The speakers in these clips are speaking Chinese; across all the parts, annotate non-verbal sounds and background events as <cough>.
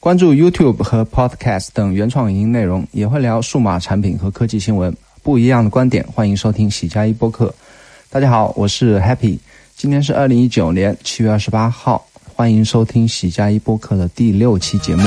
关注 YouTube 和 Podcast 等原创影音内容，也会聊数码产品和科技新闻，不一样的观点，欢迎收听喜加一播客。大家好，我是 Happy，今天是二零一九年七月二十八号，欢迎收听喜加一播客的第六期节目。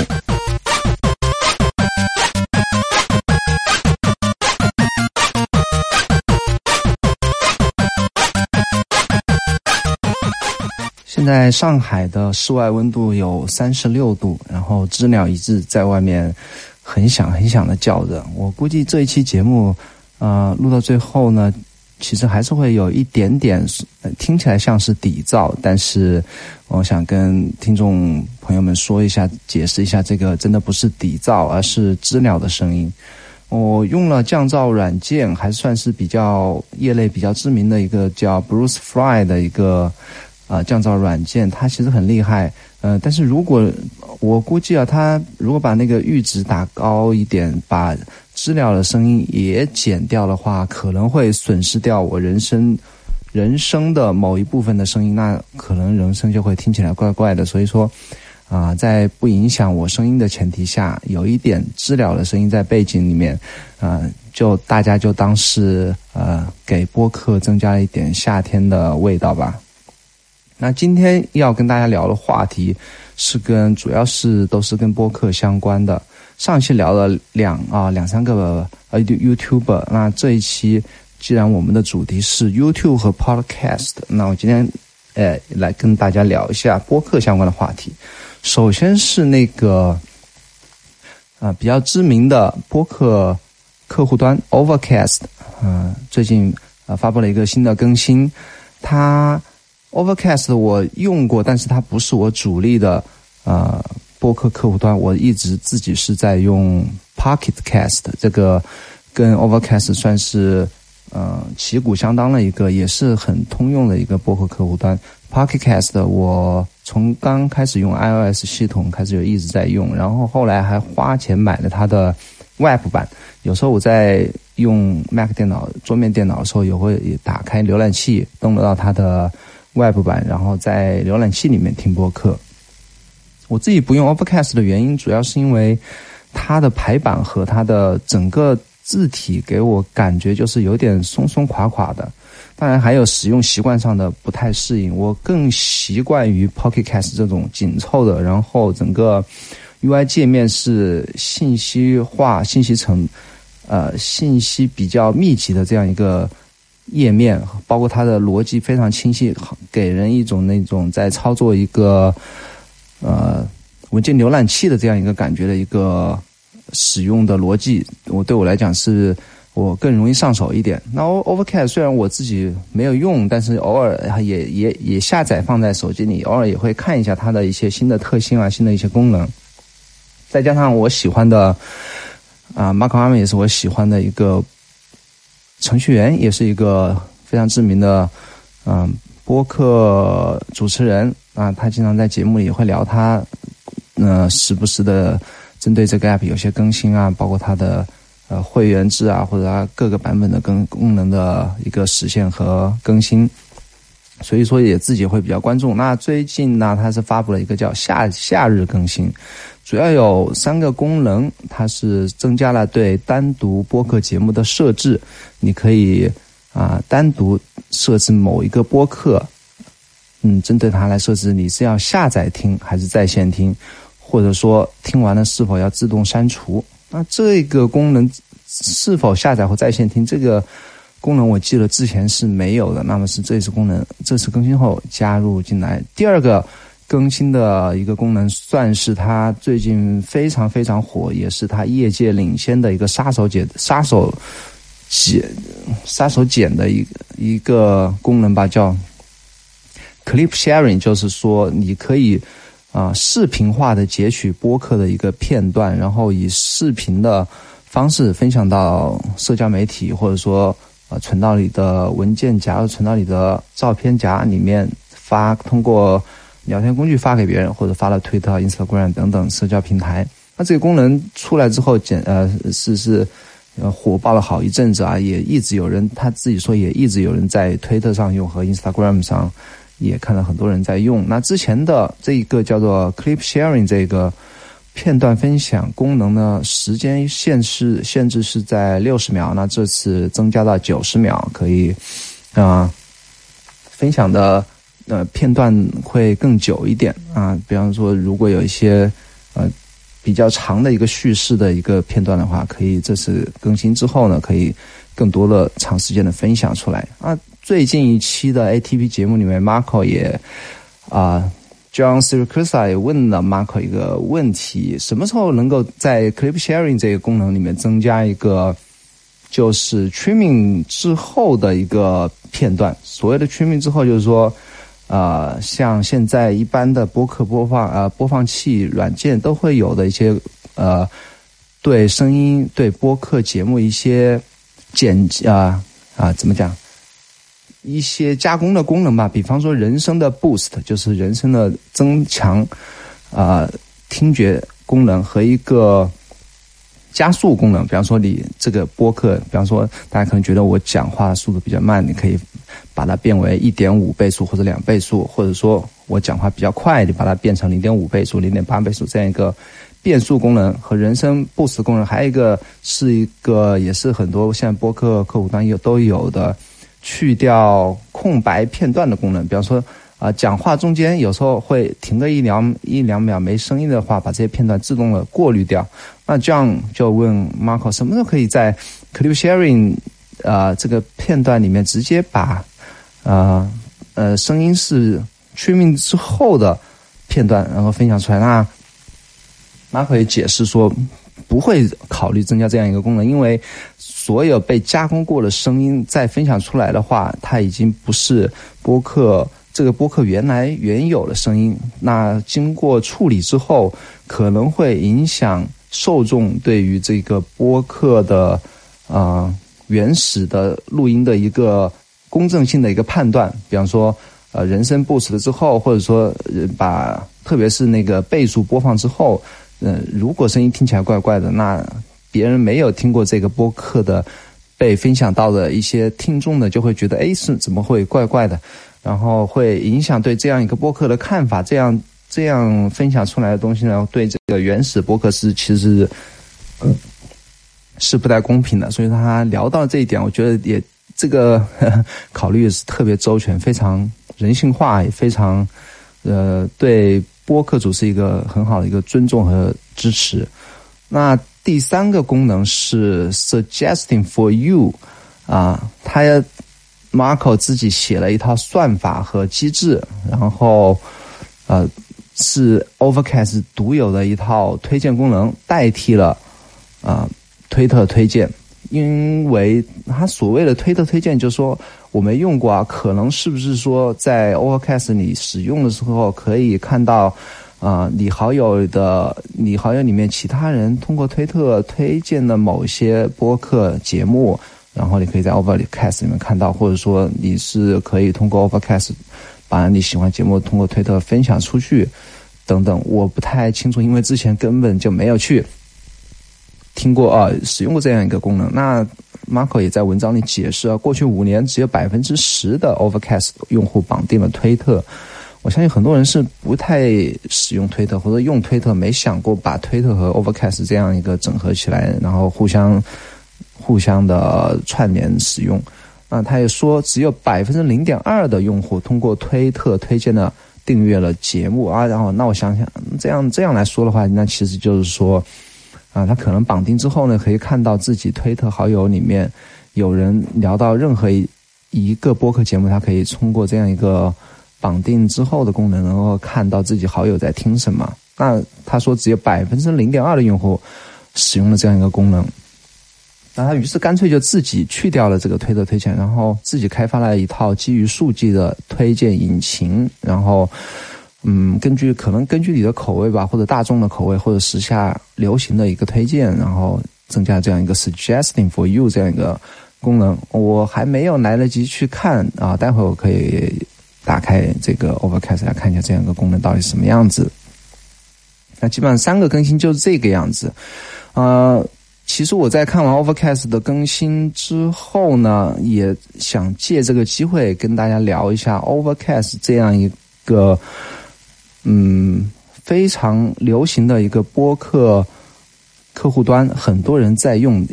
现在上海的室外温度有三十六度，然后知了一直在外面很响很响的叫着。我估计这一期节目，呃，录到最后呢，其实还是会有一点点听起来像是底噪，但是我想跟听众朋友们说一下，解释一下，这个真的不是底噪，而是知了的声音。我用了降噪软件，还算是比较业内比较知名的一个叫 Bruce Fry 的一个。啊，降噪软件它其实很厉害，呃，但是如果我估计啊，它如果把那个阈值打高一点，把知了的声音也减掉的话，可能会损失掉我人生人生的某一部分的声音，那可能人声就会听起来怪怪的。所以说，啊，在不影响我声音的前提下，有一点知了的声音在背景里面，啊，就大家就当是呃给播客增加了一点夏天的味道吧。那今天要跟大家聊的话题是跟主要是都是跟播客相关的。上期聊了两啊两三个呃 YouTube，那这一期既然我们的主题是 YouTube 和 Podcast，那我今天呃来跟大家聊一下播客相关的话题。首先是那个啊比较知名的播客客户端 Overcast，嗯，最近啊发布了一个新的更新，它。Overcast 我用过，但是它不是我主力的呃播客客户端。我一直自己是在用 Pocket Cast，这个跟 Overcast 算是呃旗鼓相当的一个，也是很通用的一个播客客户端。Pocket Cast 我从刚开始用 iOS 系统开始就一直在用，然后后来还花钱买了它的 Web 版。有时候我在用 Mac 电脑桌面电脑的时候，也会打开浏览器登录到它的。Web 版，然后在浏览器里面听播客。我自己不用 Overcast 的原因，主要是因为它的排版和它的整个字体给我感觉就是有点松松垮垮的。当然还有使用习惯上的不太适应，我更习惯于 Pocket Cast 这种紧凑的，然后整个 UI 界面是信息化、信息层呃信息比较密集的这样一个。页面包括它的逻辑非常清晰，给人一种那种在操作一个呃文件浏览器的这样一个感觉的一个使用的逻辑。我对我来讲是我更容易上手一点。那 Overcast 虽然我自己没有用，但是偶尔也也也下载放在手机里，偶尔也会看一下它的一些新的特性啊，新的一些功能。再加上我喜欢的啊，Mark Arm 也是我喜欢的一个。程序员也是一个非常知名的，嗯，播客主持人。啊，他经常在节目里会聊他，呃，时不时的针对这个 app 有些更新啊，包括它的呃会员制啊，或者它各个版本的更功能的一个实现和更新，所以说也自己会比较关注。那最近呢，它是发布了一个叫夏夏日更新。主要有三个功能，它是增加了对单独播客节目的设置。你可以啊单独设置某一个播客，嗯，针对它来设置你是要下载听还是在线听，或者说听完了是否要自动删除。那这个功能是否下载或在线听这个功能，我记得之前是没有的。那么是这次功能这次更新后加入进来。第二个。更新的一个功能，算是它最近非常非常火，也是它业界领先的一个杀手锏、杀手锏、杀手锏的一个一个功能吧，叫 Clip Sharing，就是说你可以啊视频化的截取播客的一个片段，然后以视频的方式分享到社交媒体，或者说存到你的文件夹、存到你的照片夹里面发，通过。聊天工具发给别人，或者发了推特、Instagram 等等社交平台。那这个功能出来之后，简呃是是火爆了好一阵子啊，也一直有人他自己说也一直有人在推特上用和 Instagram 上也看到很多人在用。那之前的这一个叫做 Clip Sharing 这个片段分享功能呢，时间限制限制是在六十秒，那这次增加到九十秒，可以啊分享的呃片段会更久一点啊。比方说，如果有一些呃比较长的一个叙事的一个片段的话，可以这次更新之后呢，可以更多的长时间的分享出来啊。最近一期的 ATP 节目里面，Marco 也啊。John Siracusa 也问了 Marco 一个问题：什么时候能够在 Clip Sharing 这个功能里面增加一个，就是 Trimming 之后的一个片段？所谓的 Trimming 之后，就是说，呃，像现在一般的播客播放呃播放器软件都会有的一些呃，对声音对播客节目一些剪啊啊怎么讲？一些加工的功能吧，比方说人声的 boost，就是人声的增强，啊，听觉功能和一个加速功能。比方说你这个播客，比方说大家可能觉得我讲话速度比较慢，你可以把它变为一点五倍速或者两倍速，或者说我讲话比较快，你把它变成零点五倍速、零点八倍速这样一个变速功能和人声 boost 功能。还有一个是一个也是很多现在播客客户端有都有的。去掉空白片段的功能，比方说啊，讲话中间有时候会停个一两一两秒没声音的话，把这些片段自动的过滤掉。那这样就问 Marco，什么时候可以在 Clip Sharing 啊这个片段里面直接把啊呃声音是 Trimming 之后的片段，然后分享出来？那 Marco 也解释说。不会考虑增加这样一个功能，因为所有被加工过的声音再分享出来的话，它已经不是播客这个播客原来原有的声音。那经过处理之后，可能会影响受众对于这个播客的啊原始的录音的一个公正性的一个判断。比方说，呃，人声 boost 了之后，或者说把特别是那个倍数播放之后。嗯，如果声音听起来怪怪的，那别人没有听过这个播客的，被分享到的一些听众呢，就会觉得，哎，是怎么会怪怪的？然后会影响对这样一个播客的看法。这样这样分享出来的东西呢，对这个原始播客是其实是不太公平的。所以他聊到这一点，我觉得也这个 <laughs> 考虑是特别周全，非常人性化，也非常呃对。播客主是一个很好的一个尊重和支持。那第三个功能是 suggesting for you，啊，他 Marco 自己写了一套算法和机制，然后呃是 Overcast 独有的一套推荐功能，代替了啊推特推荐。因为他所谓的推特推荐，就是说我没用过啊，可能是不是说在 Overcast 你使用的时候可以看到啊，你好友的你好友里面其他人通过推特推荐的某些播客节目，然后你可以在 Overcast 里面看到，或者说你是可以通过 Overcast 把你喜欢节目通过推特分享出去等等，我不太清楚，因为之前根本就没有去。听过啊，使用过这样一个功能。那 Marco 也在文章里解释啊，过去五年只有百分之十的 Overcast 用户绑定了推特。我相信很多人是不太使用推特，或者用推特没想过把推特和 Overcast 这样一个整合起来，然后互相互相的串联使用。那他也说，只有百分之零点二的用户通过推特推荐了订阅了节目啊。然后，那我想想，这样这样来说的话，那其实就是说。啊，他可能绑定之后呢，可以看到自己推特好友里面有人聊到任何一一个播客节目，他可以通过这样一个绑定之后的功能，能够看到自己好友在听什么。那他说只有百分之零点二的用户使用了这样一个功能，那他于是干脆就自己去掉了这个推特推荐，然后自己开发了一套基于数据的推荐引擎，然后。嗯，根据可能根据你的口味吧，或者大众的口味，或者时下流行的一个推荐，然后增加这样一个 suggesting for you 这样一个功能。我还没有来得及去看啊，待会我可以打开这个 Overcast 来看一下这样一个功能到底什么样子。那基本上三个更新就是这个样子。呃，其实我在看完 Overcast 的更新之后呢，也想借这个机会跟大家聊一下 Overcast 这样一个。嗯，非常流行的一个播客客户端，很多人在用。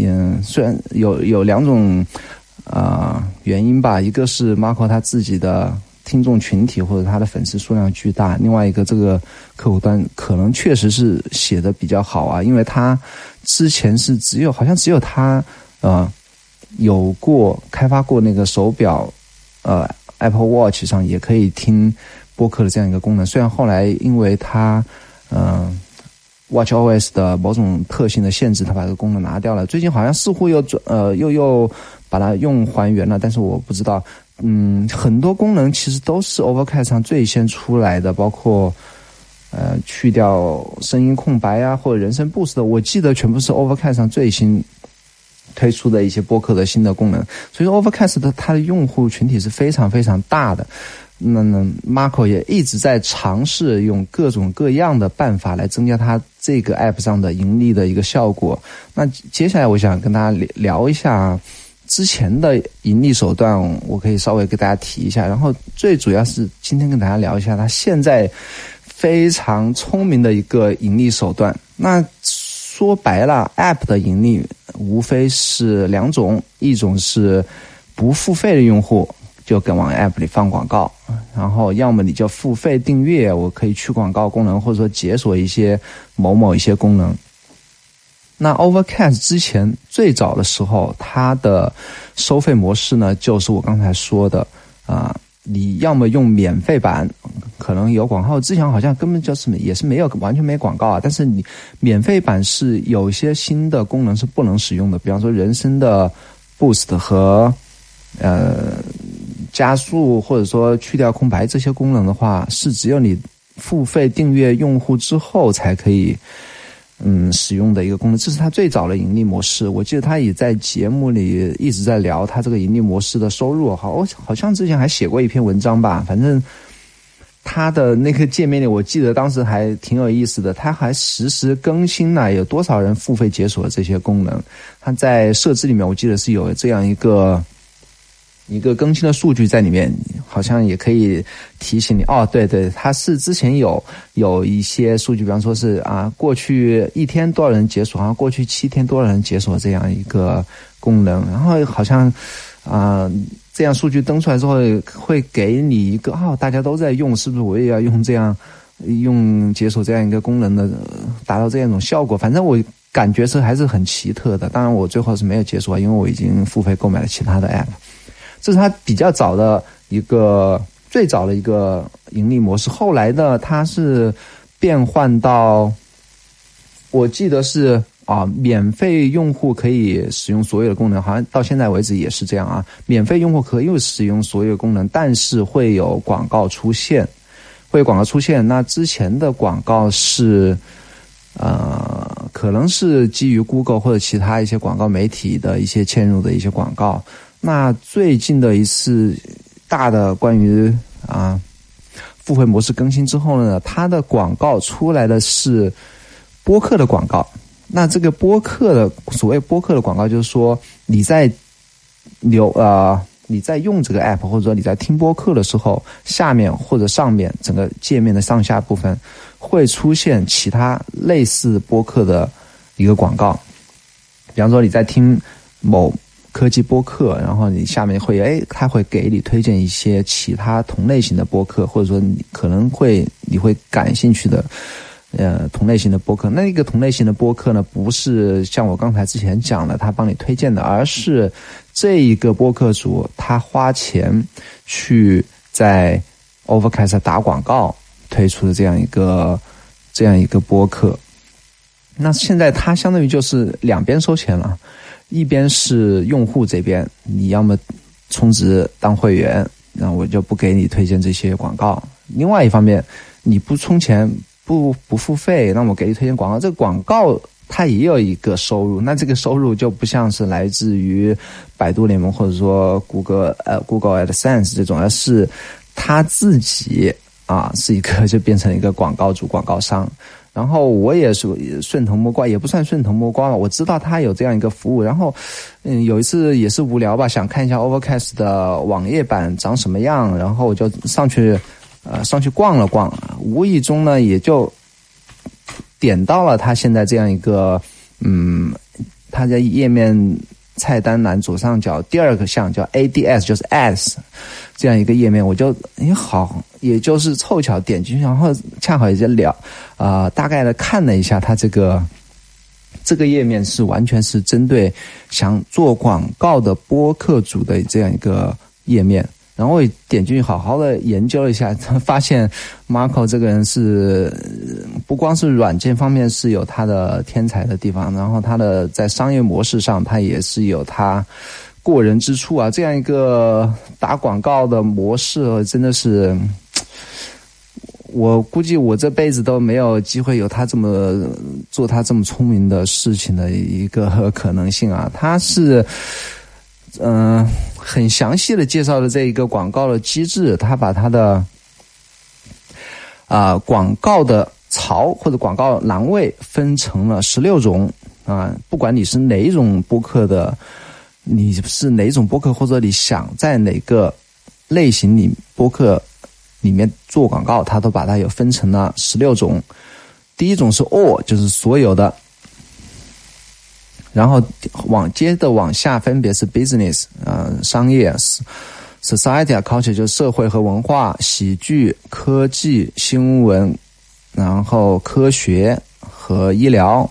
嗯，虽然有有两种啊原因吧，一个是 Marco 他自己的听众群体或者他的粉丝数量巨大，另外一个这个客户端可能确实是写的比较好啊，因为他之前是只有好像只有他呃有过开发过那个手表呃 Apple Watch 上也可以听播客的这样一个功能，虽然后来因为它嗯。Watch OS 的某种特性的限制，它把这个功能拿掉了。最近好像似乎又转呃又又把它用还原了，但是我不知道。嗯，很多功能其实都是 Overcast 上最先出来的，包括呃去掉声音空白啊，或者人声 Boost 的，我记得全部是 Overcast 上最新推出的一些播客的新的功能。所以 Overcast 的它的用户群体是非常非常大的。那那 Marco 也一直在尝试用各种各样的办法来增加它这个 App 上的盈利的一个效果。那接下来我想跟大家聊聊一下之前的盈利手段，我可以稍微给大家提一下。然后最主要是今天跟大家聊一下它现在非常聪明的一个盈利手段。那说白了，App 的盈利无非是两种，一种是不付费的用户。就跟往 App 里放广告，然后要么你就付费订阅，我可以去广告功能，或者说解锁一些某某一些功能。那 Overcast 之前最早的时候，它的收费模式呢，就是我刚才说的啊，你要么用免费版，可能有广告，之前好像根本就是也是没有完全没广告啊，但是你免费版是有些新的功能是不能使用的，比方说人声的 Boost 和呃。加速或者说去掉空白这些功能的话，是只有你付费订阅用户之后才可以，嗯，使用的一个功能。这是它最早的盈利模式。我记得他也在节目里一直在聊他这个盈利模式的收入。好，好像之前还写过一篇文章吧。反正他的那个界面里，我记得当时还挺有意思的。他还实时更新了有多少人付费解锁这些功能。他在设置里面，我记得是有这样一个。一个更新的数据在里面，好像也可以提醒你哦。对对，它是之前有有一些数据，比方说是啊，过去一天多少人解锁，然后过去七天多少人解锁这样一个功能。然后好像啊，这样数据登出来之后，会给你一个哦，大家都在用，是不是我也要用这样用解锁这样一个功能的，达到这样一种效果？反正我感觉是还是很奇特的。当然，我最后是没有解锁，因为我已经付费购买了其他的 app。这是它比较早的一个最早的一个盈利模式。后来呢，它是变换到，我记得是啊，免费用户可以使用所有的功能，好像到现在为止也是这样啊。免费用户可以使用所有功能，但是会有广告出现，会有广告出现。那之前的广告是，呃，可能是基于 Google 或者其他一些广告媒体的一些嵌入的一些广告。那最近的一次大的关于啊付费模式更新之后呢，它的广告出来的是播客的广告。那这个播客的所谓播客的广告，就是说你在留呃你在用这个 app 或者说你在听播客的时候，下面或者上面整个界面的上下部分会出现其他类似播客的一个广告。比方说你在听某。科技播客，然后你下面会哎，他会给你推荐一些其他同类型的播客，或者说你可能会你会感兴趣的，呃，同类型的播客。那一个同类型的播客呢，不是像我刚才之前讲的他帮你推荐的，而是这一个播客主他花钱去在 Overcast 打广告推出的这样一个这样一个播客。那现在他相当于就是两边收钱了。一边是用户这边，你要么充值当会员，那我就不给你推荐这些广告。另外一方面，你不充钱不不付费，那我给你推荐广告，这个广告它也有一个收入，那这个收入就不像是来自于百度联盟或者说谷歌呃 Google AdSense 这种，而是他自己啊是一个就变成一个广告主、广告商。然后我也是顺藤摸瓜，也不算顺藤摸瓜吧。我知道他有这样一个服务。然后，嗯，有一次也是无聊吧，想看一下 Overcast 的网页版长什么样。然后我就上去，呃上去逛了逛，无意中呢也就点到了他现在这样一个嗯，他在页面菜单栏左上角第二个项叫 ADS，就是 AS，这样一个页面，我就你好，也就是凑巧点进去，然后恰好也在聊啊，大概的看了一下它这个。这个页面是完全是针对想做广告的播客组的这样一个页面，然后我点进去好好的研究了一下，<laughs> 发现 Marco 这个人是不光是软件方面是有他的天才的地方，然后他的在商业模式上他也是有他过人之处啊，这样一个打广告的模式真的是。我估计我这辈子都没有机会有他这么做他这么聪明的事情的一个可能性啊！他是嗯很详细的介绍了这一个广告的机制，他把他的啊广告的槽或者广告栏位分成了十六种啊，不管你是哪一种播客的，你是哪种播客，或者你想在哪个类型里播客。里面做广告，它都把它有分成了十六种。第一种是 all，就是所有的。然后往接着往下分别是 business，呃，商业；society 啊，culture 就是社会和文化；喜剧、科技、新闻；然后科学和医疗；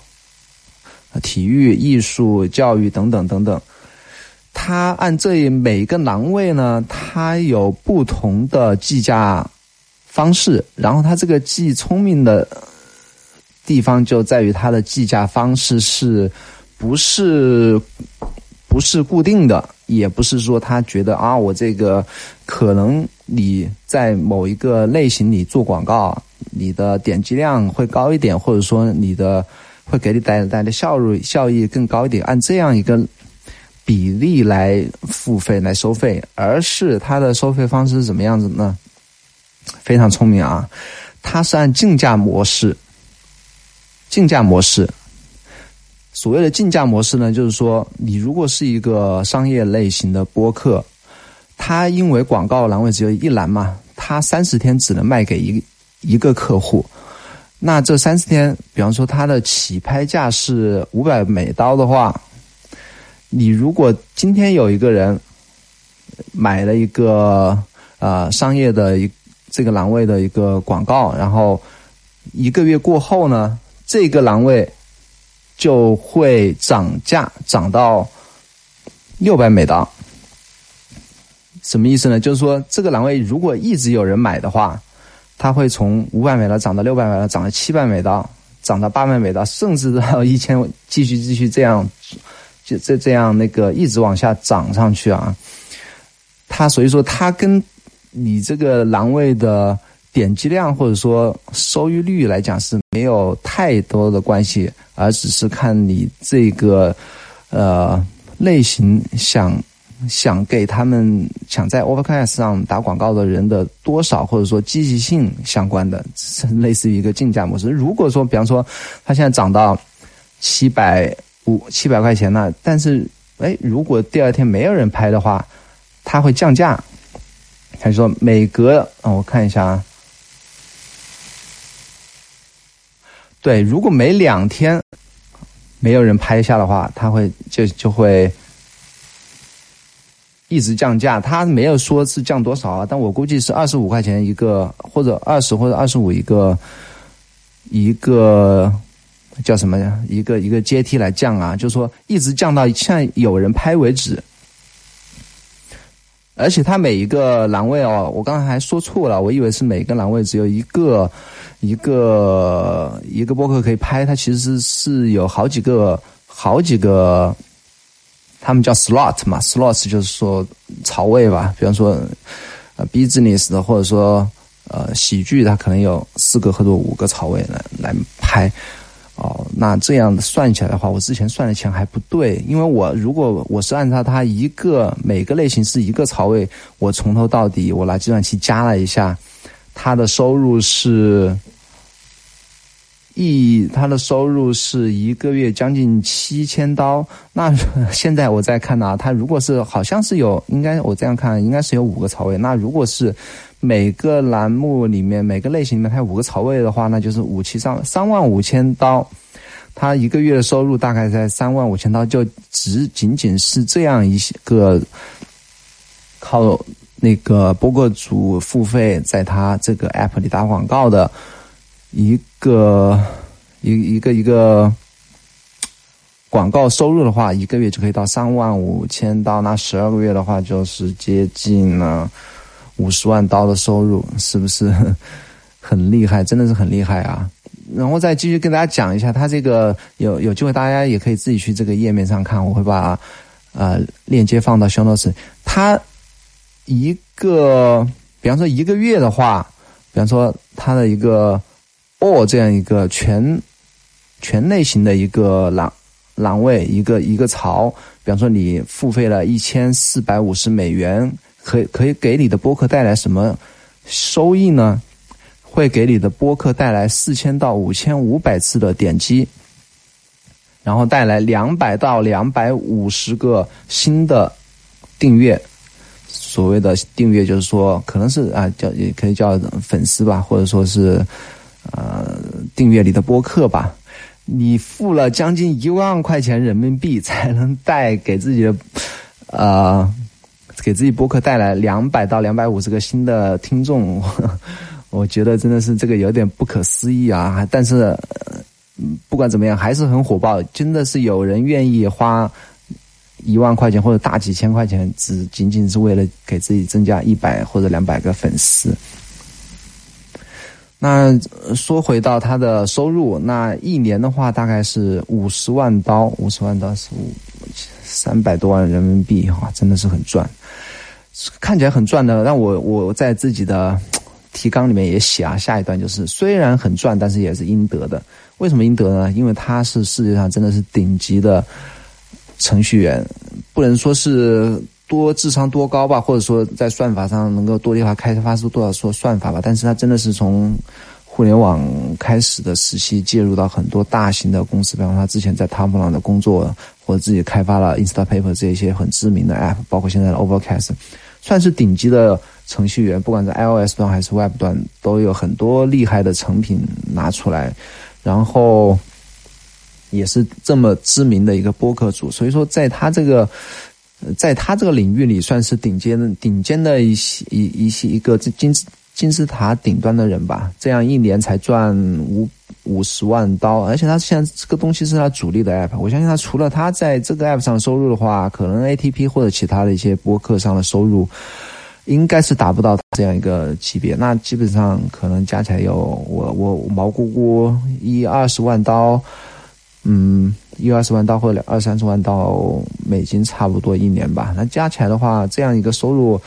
体育、艺术、教育等等等等。它按这每个栏位呢，它有不同的计价方式。然后它这个既聪明的地方就在于它的计价方式是不是不是固定的，也不是说他觉得啊，我这个可能你在某一个类型里做广告，你的点击量会高一点，或者说你的会给你带来的效率效益更高一点，按这样一个。比例来付费来收费，而是它的收费方式是怎么样子呢？非常聪明啊，它是按竞价模式。竞价模式，所谓的竞价模式呢，就是说，你如果是一个商业类型的播客，它因为广告栏位只有一栏嘛，它三十天只能卖给一一个客户。那这三十天，比方说它的起拍价是五百美刀的话。你如果今天有一个人买了一个呃商业的一这个栏位的一个广告，然后一个月过后呢，这个栏位就会涨价涨到六百美刀。什么意思呢？就是说这个栏位如果一直有人买的话，它会从五百美刀涨到六百美刀，涨到七百美刀，涨到八百美刀，甚至到一千，继续继续这样。就这这样那个一直往下涨上去啊，它所以说它跟你这个栏位的点击量或者说收益率来讲是没有太多的关系，而只是看你这个呃类型想想给他们想在 Overcast 上打广告的人的多少或者说积极性相关的，类似于一个竞价模式。如果说比方说它现在涨到七百。五七百块钱了，但是哎，如果第二天没有人拍的话，它会降价。他说每隔啊，我看一下啊，对，如果每两天没有人拍下的话，他会就就会一直降价。他没有说是降多少啊，但我估计是二十五块钱一个，或者二十或者二十五一个一个。叫什么呀？一个一个阶梯来降啊，就是说一直降到像有人拍为止。而且它每一个栏位哦，我刚才还说错了，我以为是每个栏位只有一个一个一个播客可以拍，它其实是有好几个好几个，他们叫 slot 嘛，slot 就是说槽位吧。比方说呃 business 的，或者说呃喜剧，它可能有四个或者五个槽位来来拍。哦，那这样算起来的话，我之前算的钱还不对，因为我如果我是按照它一个每个类型是一个槽位，我从头到底我拿计算器加了一下，它的收入是一，他的收入是一个月将近七千刀。那现在我在看呢，他如果是好像是有，应该我这样看，应该是有五个槽位。那如果是每个栏目里面每个类型里面它有五个槽位的话，那就是五七三三万五千刀。他一个月的收入大概在三万五千刀，就只仅仅是这样一个靠那个播客主付费在他这个 app 里打广告的。一个一一个一个广告收入的话，一个月就可以到三万五千刀，那十二个月的话就是接近了五十万刀的收入，是不是 <laughs> 很厉害？真的是很厉害啊！然后再继续跟大家讲一下，他这个有有机会大家也可以自己去这个页面上看，我会把呃链接放到 show notes。他一个，比方说一个月的话，比方说他的一个。O 这样一个全全类型的一个栏栏位，一个一个槽，比方说你付费了一千四百五十美元，可以可以给你的播客带来什么收益呢？会给你的播客带来四千到五千五百次的点击，然后带来两百到两百五十个新的订阅。所谓的订阅，就是说可能是啊叫也可以叫粉丝吧，或者说是。呃，订阅你的播客吧，你付了将近一万块钱人民币才能带给自己的，呃，给自己播客带来两百到两百五十个新的听众，<laughs> 我觉得真的是这个有点不可思议啊！但是不管怎么样，还是很火爆，真的是有人愿意花一万块钱或者大几千块钱，只仅仅是为了给自己增加一百或者两百个粉丝。那说回到他的收入，那一年的话大概是五十万刀，五十万刀是五三百多万人民币，哈，真的是很赚，看起来很赚的。让我我在自己的提纲里面也写啊，下一段就是虽然很赚，但是也是应得的。为什么应得呢？因为他是世界上真的是顶级的程序员，不能说是。多智商多高吧，或者说在算法上能够多厉害，开发出多少说算法吧。但是他真的是从互联网开始的时期介入到很多大型的公司，比方说他之前在 t 普朗的工作，或者自己开发了 Instapaper 这些很知名的 App，包括现在的 Overcast，算是顶级的程序员。不管在 iOS 端还是 Web 端，都有很多厉害的成品拿出来，然后也是这么知名的一个播客主。所以说，在他这个。在他这个领域里，算是顶尖的、顶尖的一些一一些一个金金字塔顶端的人吧。这样一年才赚五五十万刀，而且他现在这个东西是他主力的 app。我相信他除了他在这个 app 上收入的话，可能 ATP 或者其他的一些播客上的收入，应该是达不到这样一个级别。那基本上可能加起来有我我毛姑姑一二十万刀，嗯。一二十万到或者二三十万到美金，差不多一年吧。那加起来的话，这样一个收入，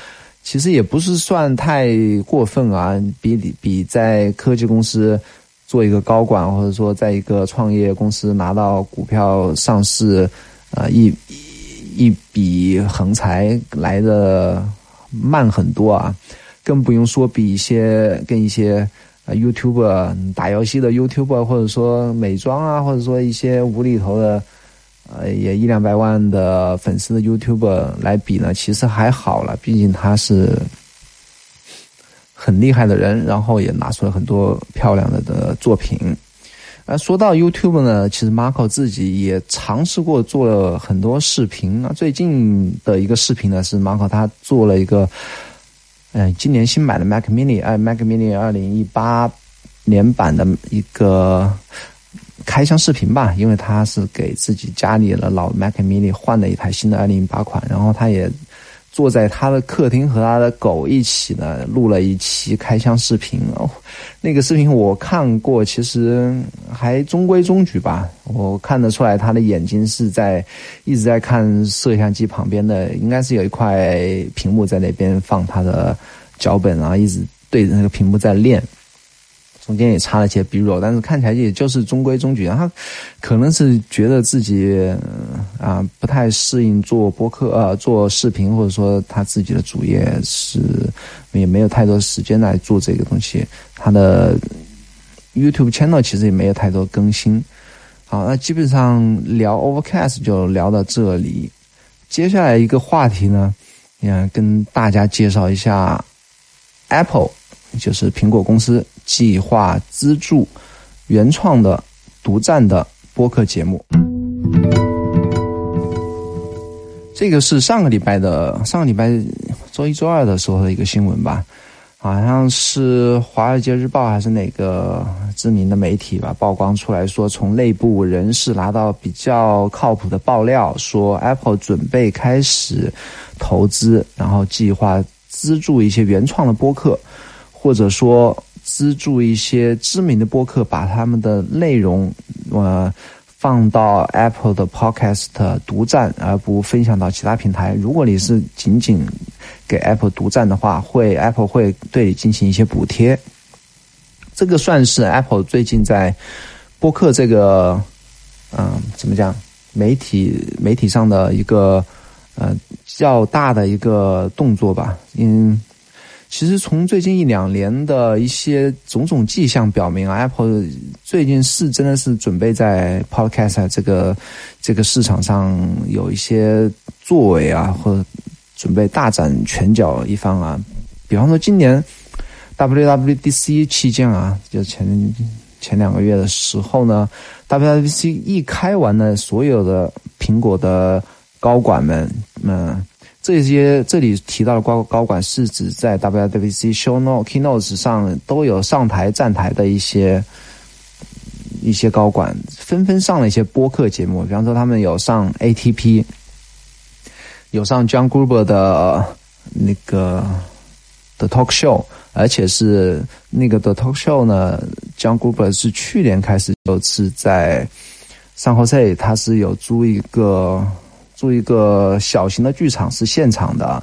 其实也不是算太过分啊。比比在科技公司做一个高管，或者说在一个创业公司拿到股票上市，啊一一笔横财来的慢很多啊。更不用说比一些跟一些。YouTube 打游戏的 YouTube，或者说美妆啊，或者说一些无厘头的，呃，也一两百万的粉丝的 YouTube 来比呢，其实还好了。毕竟他是很厉害的人，然后也拿出了很多漂亮的的作品。而说到 YouTube 呢，其实 Marco 自己也尝试过做了很多视频。那最近的一个视频呢，是 Marco 他做了一个。嗯，今年新买的 Mac Mini，哎，Mac Mini 二零一八年版的一个开箱视频吧，因为他是给自己家里的老 Mac Mini 换了一台新的二零一八款，然后他也坐在他的客厅和他的狗一起呢录了一期开箱视频哦。那个视频我看过，其实还中规中矩吧，我看得出来他的眼睛是在一直在看摄像机旁边的，应该是有一块屏幕在那边放他的脚本，啊一直对着那个屏幕在练。中间也插了一些 B 肉，但是看起来也就是中规中矩。他可能是觉得自己啊不太适应做播客呃做视频，或者说他自己的主业是也没有太多时间来做这个东西。他的 YouTube channel 其实也没有太多更新。好，那基本上聊 Overcast 就聊到这里。接下来一个话题呢，嗯，跟大家介绍一下 Apple，就是苹果公司计划资助原创的独占的播客节目。这个是上个礼拜的，上个礼拜周一、周二的时候的一个新闻吧。好像是《华尔街日报》还是哪个知名的媒体吧，曝光出来说，从内部人士拿到比较靠谱的爆料，说 Apple 准备开始投资，然后计划资助一些原创的播客，或者说资助一些知名的播客，把他们的内容呃放到 Apple 的 Podcast 独占，而不分享到其他平台。如果你是仅仅给 Apple 独占的话，会 Apple 会对你进行一些补贴。这个算是 Apple 最近在播客这个，嗯，怎么讲？媒体媒体上的一个呃较大的一个动作吧。嗯，其实从最近一两年的一些种种迹象表明，Apple 最近是真的是准备在 Podcast 这个这个市场上有一些作为啊，或者。准备大展拳脚一番啊！比方说今年 WWDC 期间啊，就前前两个月的时候呢，WWDC 一开完呢，所有的苹果的高管们，嗯，这些这里提到的高高管是指在 WWDC show note keynotes 上都有上台站台的一些一些高管，纷纷上了一些播客节目，比方说他们有上 ATP。有上 John Gruber 的那个 The talk show，而且是那个 The talk show 呢，John Gruber 是去年开始就是在上 Jose，他是有租一个租一个小型的剧场，是现场的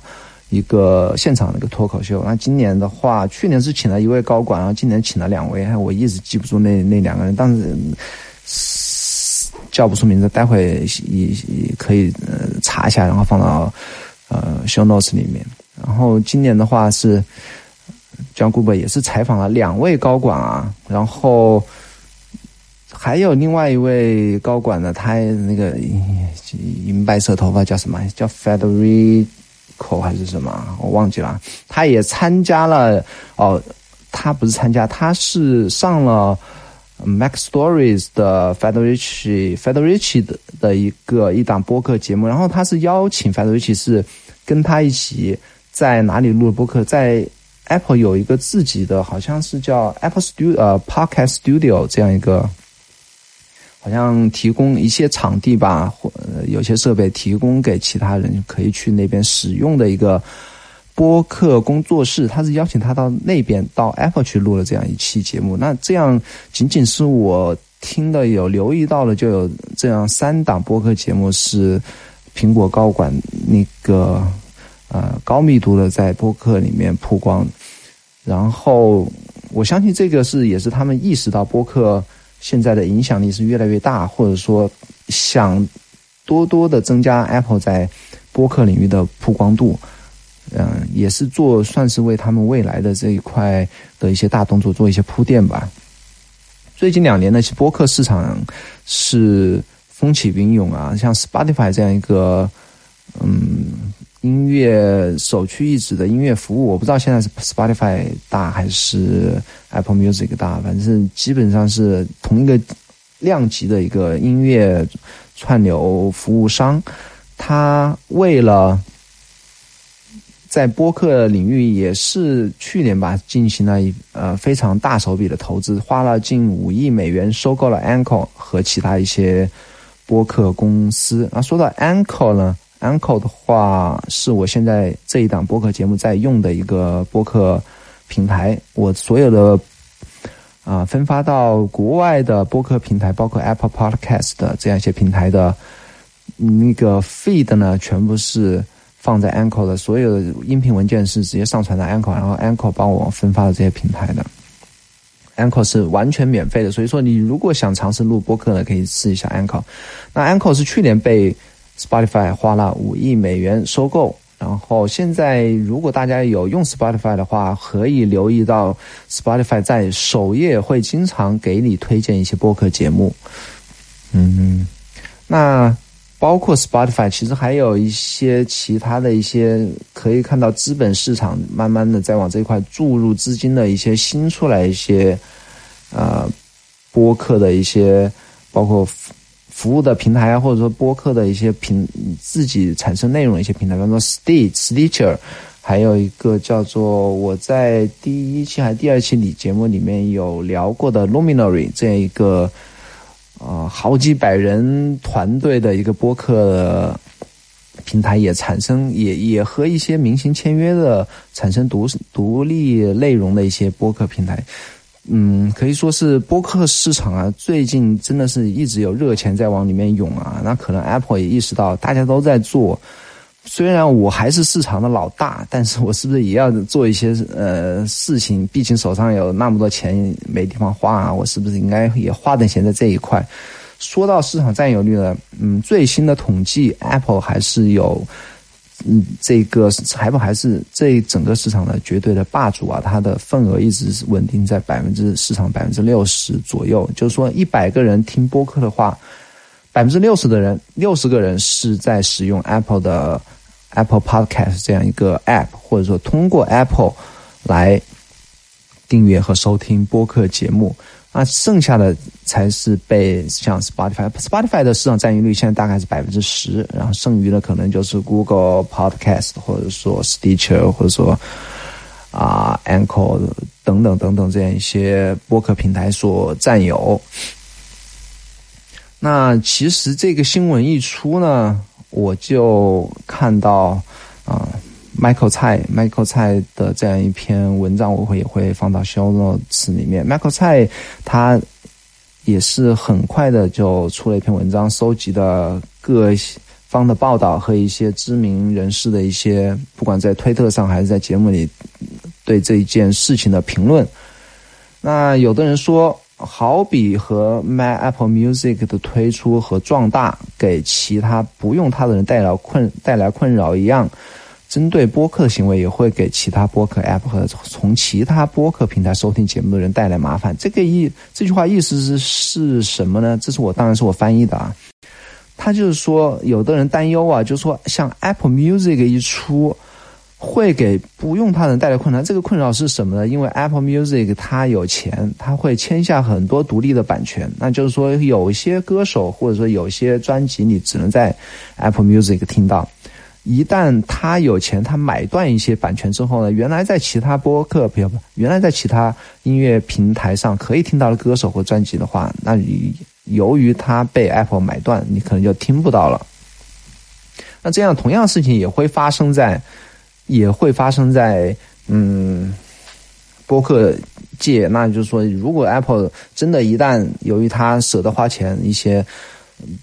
一个现场的一个脱口秀。那今年的话，去年是请了一位高管，然后今年请了两位，我一直记不住那那两个人，但是。叫不出名字，待会也也可以查一下，然后放到呃 show notes 里面。然后今年的话是，John Gruber 也是采访了两位高管啊，然后还有另外一位高管呢，他那个银白色头发叫什么？叫 Federico 还是什么？我忘记了。他也参加了哦，他不是参加，他是上了。Mac Stories 的 Federici Federici 的的一个一档播客节目，然后他是邀请 Federici 是跟他一起在哪里录播客，在 Apple 有一个自己的好像是叫 Apple Studio 呃 Podcast Studio 这样一个，好像提供一些场地吧，或有些设备提供给其他人可以去那边使用的一个。播客工作室，他是邀请他到那边到 Apple 去录了这样一期节目。那这样仅仅是我听的有留意到了，就有这样三档播客节目是苹果高管那个呃高密度的在播客里面曝光。然后我相信这个是也是他们意识到播客现在的影响力是越来越大，或者说想多多的增加 Apple 在播客领域的曝光度。嗯，也是做算是为他们未来的这一块的一些大动作做一些铺垫吧。最近两年呢，其实播客市场是风起云涌啊，像 Spotify 这样一个嗯音乐首屈一指的音乐服务，我不知道现在是 Spotify 大还是 Apple Music 大，反正基本上是同一个量级的一个音乐串流服务商，他为了在播客领域也是去年吧，进行了一呃非常大手笔的投资，花了近五亿美元收购了 Anchor 和其他一些播客公司。啊，说到 Anchor 呢，Anchor 的话是我现在这一档播客节目在用的一个播客平台。我所有的啊分发到国外的播客平台，包括 Apple Podcast 的这样一些平台的那个 feed 呢，全部是。放在 Anchor 的所有的音频文件是直接上传到 Anchor，然后 Anchor 帮我分发的这些平台的。Anchor 是完全免费的，所以说你如果想尝试录播客呢，可以试一下 Anchor。那 Anchor 是去年被 Spotify 花了五亿美元收购，然后现在如果大家有用 Spotify 的话，可以留意到 Spotify 在首页会经常给你推荐一些播客节目。嗯，那包括 Spotify，其实还有一些其他的一些可以看到资本市场慢慢的在往这块注入资金的一些新出来一些呃播客的一些包括。服务的平台啊，或者说播客的一些平自己产生内容的一些平台，比方说 Stitch、Stitcher，还有一个叫做我在第一期还是第二期里节目里面有聊过的 Luminary 这样一个啊好几百人团队的一个播客平台，也产生也也和一些明星签约的，产生独独立内容的一些播客平台。嗯，可以说是播客市场啊，最近真的是一直有热钱在往里面涌啊。那可能 Apple 也意识到大家都在做，虽然我还是市场的老大，但是我是不是也要做一些呃事情？毕竟手上有那么多钱没地方花啊，我是不是应该也花点钱在这一块？说到市场占有率呢，嗯，最新的统计，Apple 还是有。嗯，这个还不还是这整个市场的绝对的霸主啊？它的份额一直是稳定在百分之市场百分之六十左右。就是说，一百个人听播客的话，百分之六十的人，六十个人是在使用 Apple 的 Apple Podcast 这样一个 App，或者说通过 Apple 来订阅和收听播客节目。那剩下的才是被像 Spotify，Spotify 的市场占有率现在大概是百分之十，然后剩余的可能就是 Google Podcast 或者说 Stitcher 或者说啊 Anchor 等等等等这样一些播客平台所占有。那其实这个新闻一出呢，我就看到啊。Michael 蔡，Michael 蔡的这样一篇文章，我会也会放到 show notes 里面。Michael 蔡他也是很快的就出了一篇文章，收集的各方的报道和一些知名人士的一些，不管在推特上还是在节目里对这一件事情的评论。那有的人说，好比和 My Apple Music 的推出和壮大，给其他不用它的人带来困带来困扰一样。针对播客的行为，也会给其他播客 App 和从其他播客平台收听节目的人带来麻烦。这个意这句话意思是是什么呢？这是我当然是我翻译的啊。他就是说，有的人担忧啊，就是说，像 Apple Music 一出，会给不用它人带来困难。这个困扰是什么呢？因为 Apple Music 它有钱，它会签下很多独立的版权。那就是说，有些歌手或者说有些专辑，你只能在 Apple Music 听到。一旦他有钱，他买断一些版权之后呢，原来在其他播客，不，原来在其他音乐平台上可以听到的歌手或专辑的话，那你由于他被 Apple 买断，你可能就听不到了。那这样同样事情也会发生在，也会发生在嗯播客界。那就是说，如果 Apple 真的一旦由于他舍得花钱一些。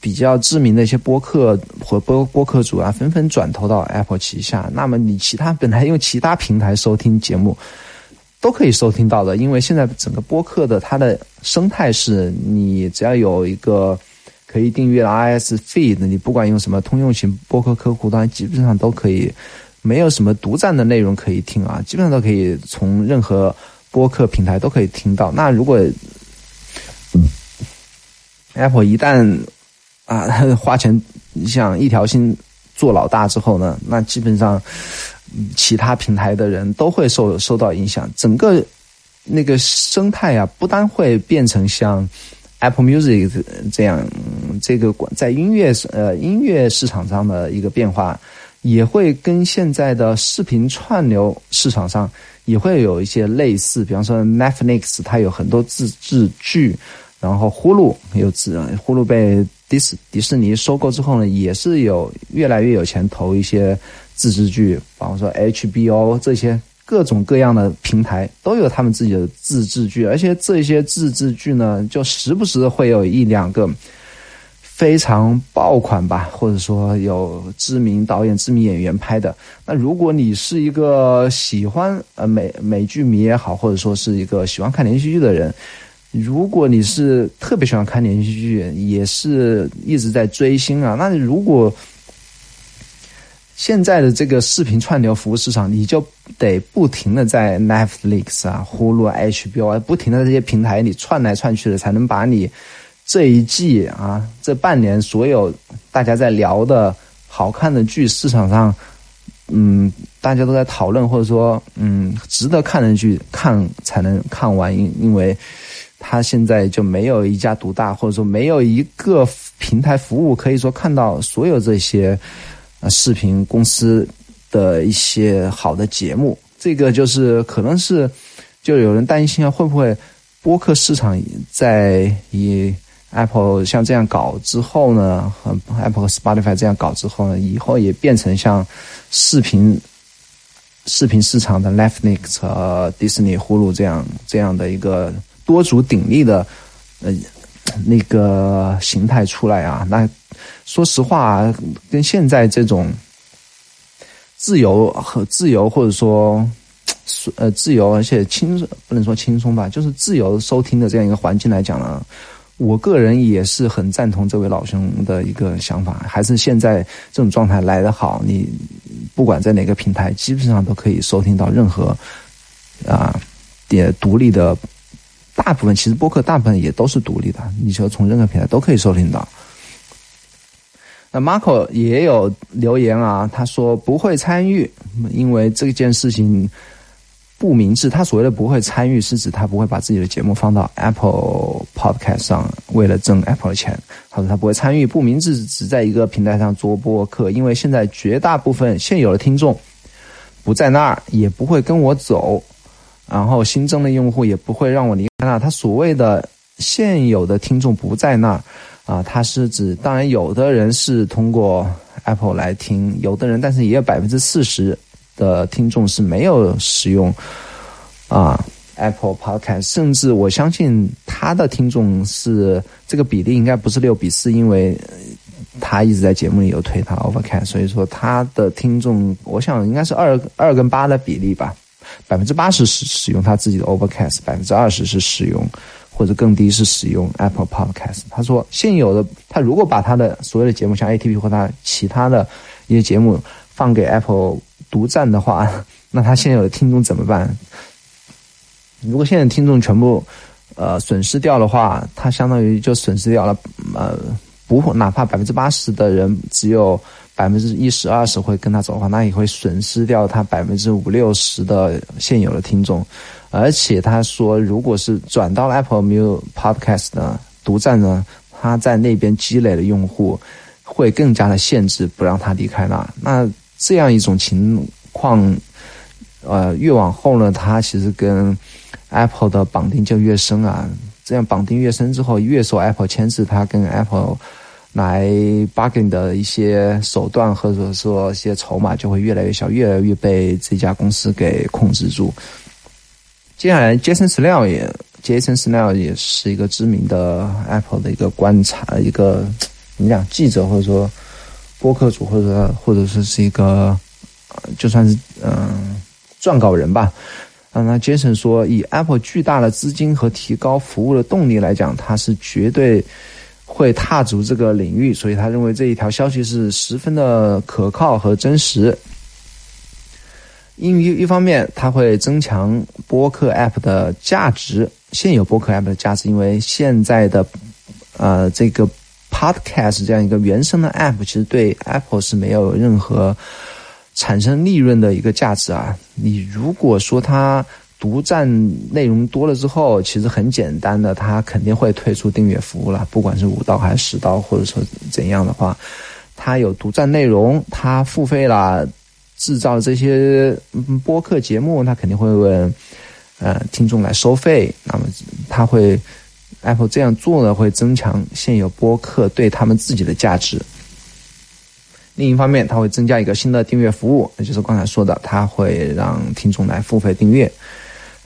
比较知名的一些播客或播播客主啊，纷纷转投到 Apple 旗下。那么你其他本来用其他平台收听节目，都可以收听到的。因为现在整个播客的它的生态是，你只要有一个可以订阅的 RS feed，你不管用什么通用型播客客户端，基本上都可以，没有什么独占的内容可以听啊，基本上都可以从任何播客平台都可以听到。那如果 Apple 一旦啊，<laughs> 花钱你像一条心做老大之后呢，那基本上其他平台的人都会受受到影响。整个那个生态啊，不单会变成像 Apple Music 这样，这个在音乐呃音乐市场上的一个变化，也会跟现在的视频串流市场上也会有一些类似。比方说 Netflix，它有很多自制剧，然后呼噜有自呼噜被。迪士迪士尼收购之后呢，也是有越来越有钱投一些自制剧，比方说 HBO 这些各种各样的平台都有他们自己的自制剧，而且这些自制剧呢，就时不时会有一两个非常爆款吧，或者说有知名导演、知名演员拍的。那如果你是一个喜欢呃美美剧迷也好，或者说是一个喜欢看连续剧的人。如果你是特别喜欢看连续剧，也是一直在追星啊，那如果现在的这个视频串流服务市场，你就得不停的在 Netflix 啊、呼噜、HBO 啊，不停的这些平台里串来串去的，才能把你这一季啊、这半年所有大家在聊的好看的剧，市场上，嗯，大家都在讨论或者说嗯值得看的剧看才能看完，因因为它现在就没有一家独大，或者说没有一个平台服务可以说看到所有这些。视频公司的一些好的节目，这个就是可能是，就有人担心啊，会不会播客市场在以 Apple 像这样搞之后呢，和 Apple 和 Spotify 这样搞之后呢，以后也变成像视频视频市场的 Netflix 和迪士尼、呼噜这样这样的一个多足鼎立的呃那个形态出来啊？那。说实话，跟现在这种自由和自由，或者说呃自由而且轻不能说轻松吧，就是自由收听的这样一个环境来讲呢，我个人也是很赞同这位老兄的一个想法，还是现在这种状态来得好。你不管在哪个平台，基本上都可以收听到任何啊也独立的，大部分其实播客大部分也都是独立的，你说从任何平台都可以收听到。那 Marco 也有留言啊，他说不会参与，因为这件事情不明智。他所谓的不会参与，是指他不会把自己的节目放到 Apple Podcast 上，为了挣 Apple 的钱。他说他不会参与，不明智，只在一个平台上做播客，因为现在绝大部分现有的听众不在那儿，也不会跟我走，然后新增的用户也不会让我离他所谓的现有的听众不在那儿。啊，他是指，当然有的人是通过 Apple 来听，有的人，但是也有百分之四十的听众是没有使用啊 Apple Podcast，甚至我相信他的听众是这个比例应该不是六比四，因为他一直在节目里有推他 Overcast，所以说他的听众我想应该是二二跟八的比例吧，百分之八十是使用他自己的 Overcast，百分之二十是使用。或者更低是使用 Apple Podcast。他说，现有的他如果把他的所有的节目，像 ATP 或他其他的一些节目放给 Apple 独占的话，<laughs> 那他现有的听众怎么办？如果现在听众全部呃损失掉的话，他相当于就损失掉了呃不哪怕百分之八十的人只有百分之一十二十会跟他走的话，那也会损失掉他百分之五六十的现有的听众。而且他说，如果是转到了 Apple Music Podcast 的独占呢，他在那边积累的用户会更加的限制，不让他离开那。那这样一种情况，呃，越往后呢，他其实跟 Apple 的绑定就越深啊。这样绑定越深之后，越受 Apple 牵制，他跟 Apple 来 bargain 的一些手段或者说一些筹码就会越来越小，越来越被这家公司给控制住。接下来，Jason Snell 也，Jason Snell 也是一个知名的 Apple 的一个观察，一个怎么讲记者或者说播客主，或者或者说是一个就算是嗯撰稿人吧。啊，那 Jason 说，以 Apple 巨大的资金和提高服务的动力来讲，它是绝对会踏足这个领域，所以他认为这一条消息是十分的可靠和真实。因为一方面，它会增强播客 App 的价值，现有播客 App 的价值，因为现在的，呃，这个 Podcast 这样一个原生的 App，其实对 Apple 是没有任何产生利润的一个价值啊。你如果说它独占内容多了之后，其实很简单的，它肯定会退出订阅服务了，不管是五刀还是十刀，或者说怎样的话，它有独占内容，它付费了。制造这些播客节目，他肯定会问，呃，听众来收费。那么他会，Apple 这样做呢，会增强现有播客对他们自己的价值。另一方面，它会增加一个新的订阅服务，也就是刚才说的，它会让听众来付费订阅。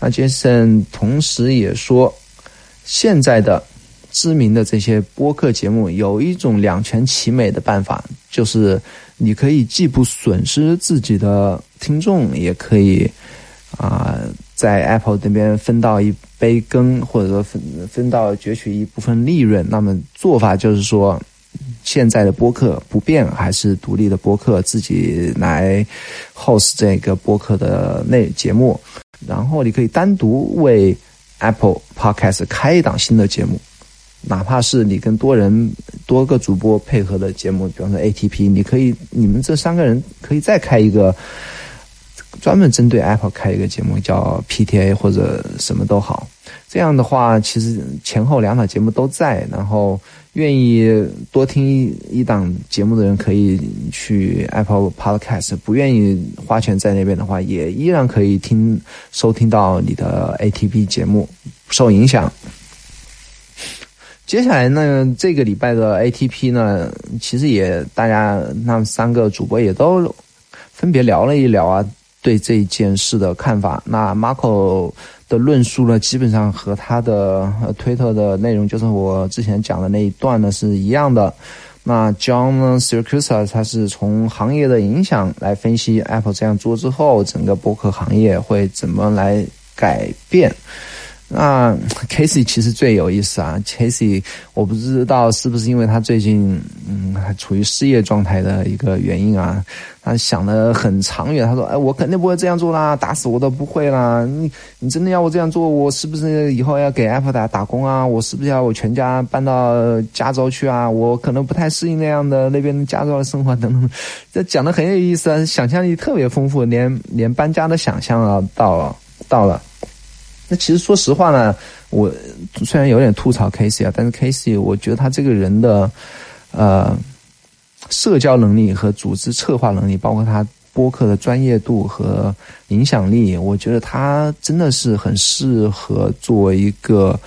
那杰森同时也说，现在的知名的这些播客节目有一种两全其美的办法，就是。你可以既不损失自己的听众，也可以啊，在 Apple 那边分到一杯羹，或者说分分到攫取一部分利润。那么做法就是说，现在的播客不变，还是独立的播客自己来 host 这个播客的内节目。然后你可以单独为 Apple Podcast 开一档新的节目，哪怕是你跟多人多个主播配合的节目，比方说 ATP，你可以你们这三个人可以再开一个。专门针对 Apple 开一个节目叫 PTA 或者什么都好，这样的话，其实前后两档节目都在，然后愿意多听一一档节目的人可以去 Apple Podcast，不愿意花钱在那边的话，也依然可以听收听到你的 ATP 节目，不受影响。接下来呢，这个礼拜的 ATP 呢，其实也大家那三个主播也都分别聊了一聊啊。对这件事的看法，那 Marco 的论述呢，基本上和他的推特的内容，就是我之前讲的那一段呢是一样的。那 John Siracusa 他是从行业的影响来分析 Apple 这样做之后，整个博客行业会怎么来改变。那 Casey 其实最有意思啊，Casey 我不知道是不是因为他最近嗯还处于失业状态的一个原因啊，他想的很长远。他说：“哎，我肯定不会这样做啦，打死我都不会啦。你你真的要我这样做，我是不是以后要给 Apple 打打工啊？我是不是要我全家搬到加州去啊？我可能不太适应那样的那边加州的生活等等。<laughs> ”这讲的很有意思啊，想象力特别丰富，连连搬家的想象啊到了到了。那其实说实话呢，我虽然有点吐槽 Casey 啊，但是 Casey 我觉得他这个人的，呃，社交能力和组织策划能力，包括他播客的专业度和影响力，我觉得他真的是很适合作为一个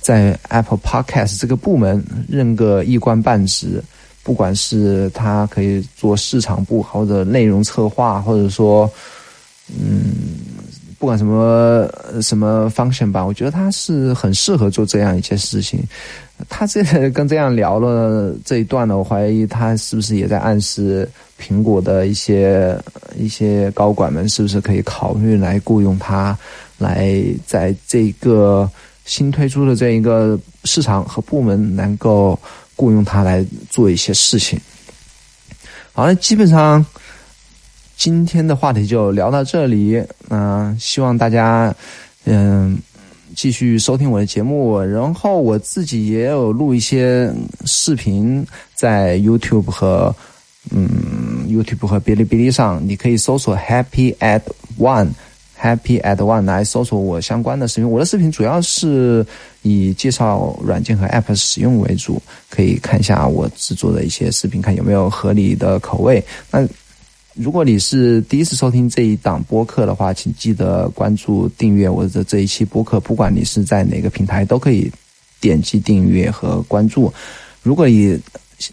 在 Apple Podcast 这个部门任个一官半职，不管是他可以做市场部或者内容策划，或者说，嗯。不管什么什么方向吧，我觉得他是很适合做这样一件事情。他这跟这样聊了这一段呢，我怀疑他是不是也在暗示苹果的一些一些高管们，是不是可以考虑来雇佣他，来在这个新推出的这一个市场和部门，能够雇佣他来做一些事情。好了，基本上。今天的话题就聊到这里，嗯，希望大家嗯继续收听我的节目，然后我自己也有录一些视频在 YouTube 和嗯 YouTube 和哔哩哔哩上，你可以搜索 Happy at One Happy at One 来搜索我相关的视频。我的视频主要是以介绍软件和 App 使用为主，可以看一下我制作的一些视频，看有没有合理的口味。那。如果你是第一次收听这一档播客的话，请记得关注、订阅我的这一期播客。不管你是在哪个平台，都可以点击订阅和关注。如果你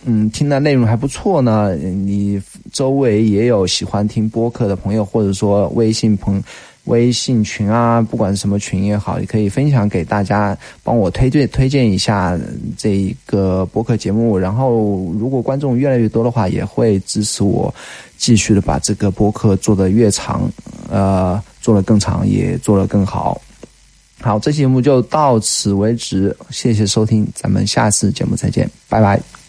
嗯听的内容还不错呢，你周围也有喜欢听播客的朋友，或者说微信朋。微信群啊，不管什么群也好，也可以分享给大家，帮我推荐推荐一下这一个播客节目。然后，如果观众越来越多的话，也会支持我继续的把这个播客做得越长，呃，做得更长，也做得更好。好，这期节目就到此为止，谢谢收听，咱们下次节目再见，拜拜。